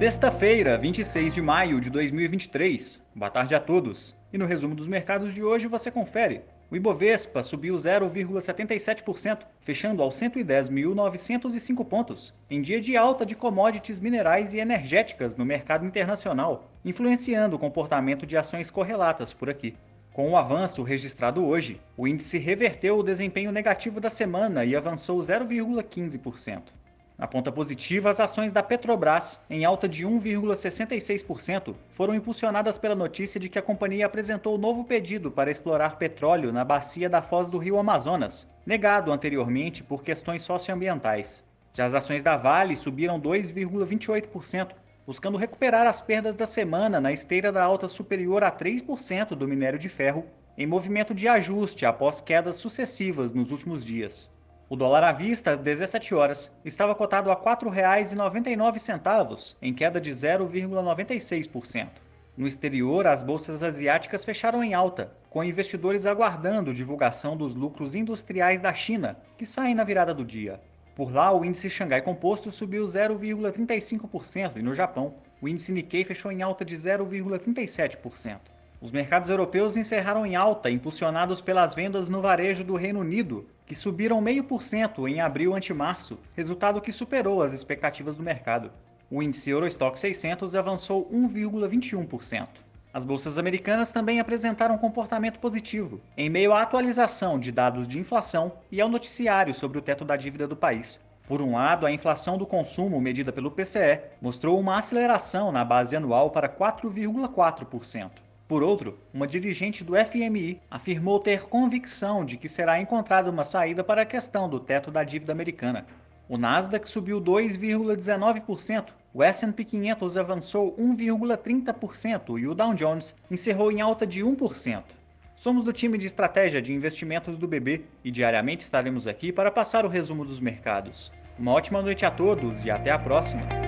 Sexta-feira, 26 de maio de 2023. Boa tarde a todos. E no resumo dos mercados de hoje você confere. O Ibovespa subiu 0,77%, fechando aos 110.905 pontos, em dia de alta de commodities minerais e energéticas no mercado internacional, influenciando o comportamento de ações correlatas por aqui. Com o avanço registrado hoje, o índice reverteu o desempenho negativo da semana e avançou 0,15%. Na ponta positiva, as ações da Petrobras, em alta de 1,66%, foram impulsionadas pela notícia de que a companhia apresentou novo pedido para explorar petróleo na bacia da foz do rio Amazonas, negado anteriormente por questões socioambientais. Já as ações da Vale subiram 2,28%, buscando recuperar as perdas da semana na esteira da alta superior a 3% do minério de ferro, em movimento de ajuste após quedas sucessivas nos últimos dias. O dólar à vista, às 17 horas, estava cotado a R$ 4,99, em queda de 0,96%. No exterior, as bolsas asiáticas fecharam em alta, com investidores aguardando divulgação dos lucros industriais da China, que saem na virada do dia. Por lá, o índice Xangai Composto subiu 0,35% e no Japão, o índice Nikkei fechou em alta de 0,37%. Os mercados europeus encerraram em alta, impulsionados pelas vendas no varejo do Reino Unido, que subiram 0,5% em abril ante março, resultado que superou as expectativas do mercado. O índice Eurostock 600 avançou 1,21%. As bolsas americanas também apresentaram comportamento positivo, em meio à atualização de dados de inflação e ao noticiário sobre o teto da dívida do país. Por um lado, a inflação do consumo medida pelo PCE mostrou uma aceleração na base anual para 4,4%. Por outro, uma dirigente do FMI afirmou ter convicção de que será encontrada uma saída para a questão do teto da dívida americana. O Nasdaq subiu 2,19%, o S&P 500 avançou 1,30% e o Dow Jones encerrou em alta de 1%. Somos do time de estratégia de investimentos do BB e diariamente estaremos aqui para passar o resumo dos mercados. Uma ótima noite a todos e até a próxima!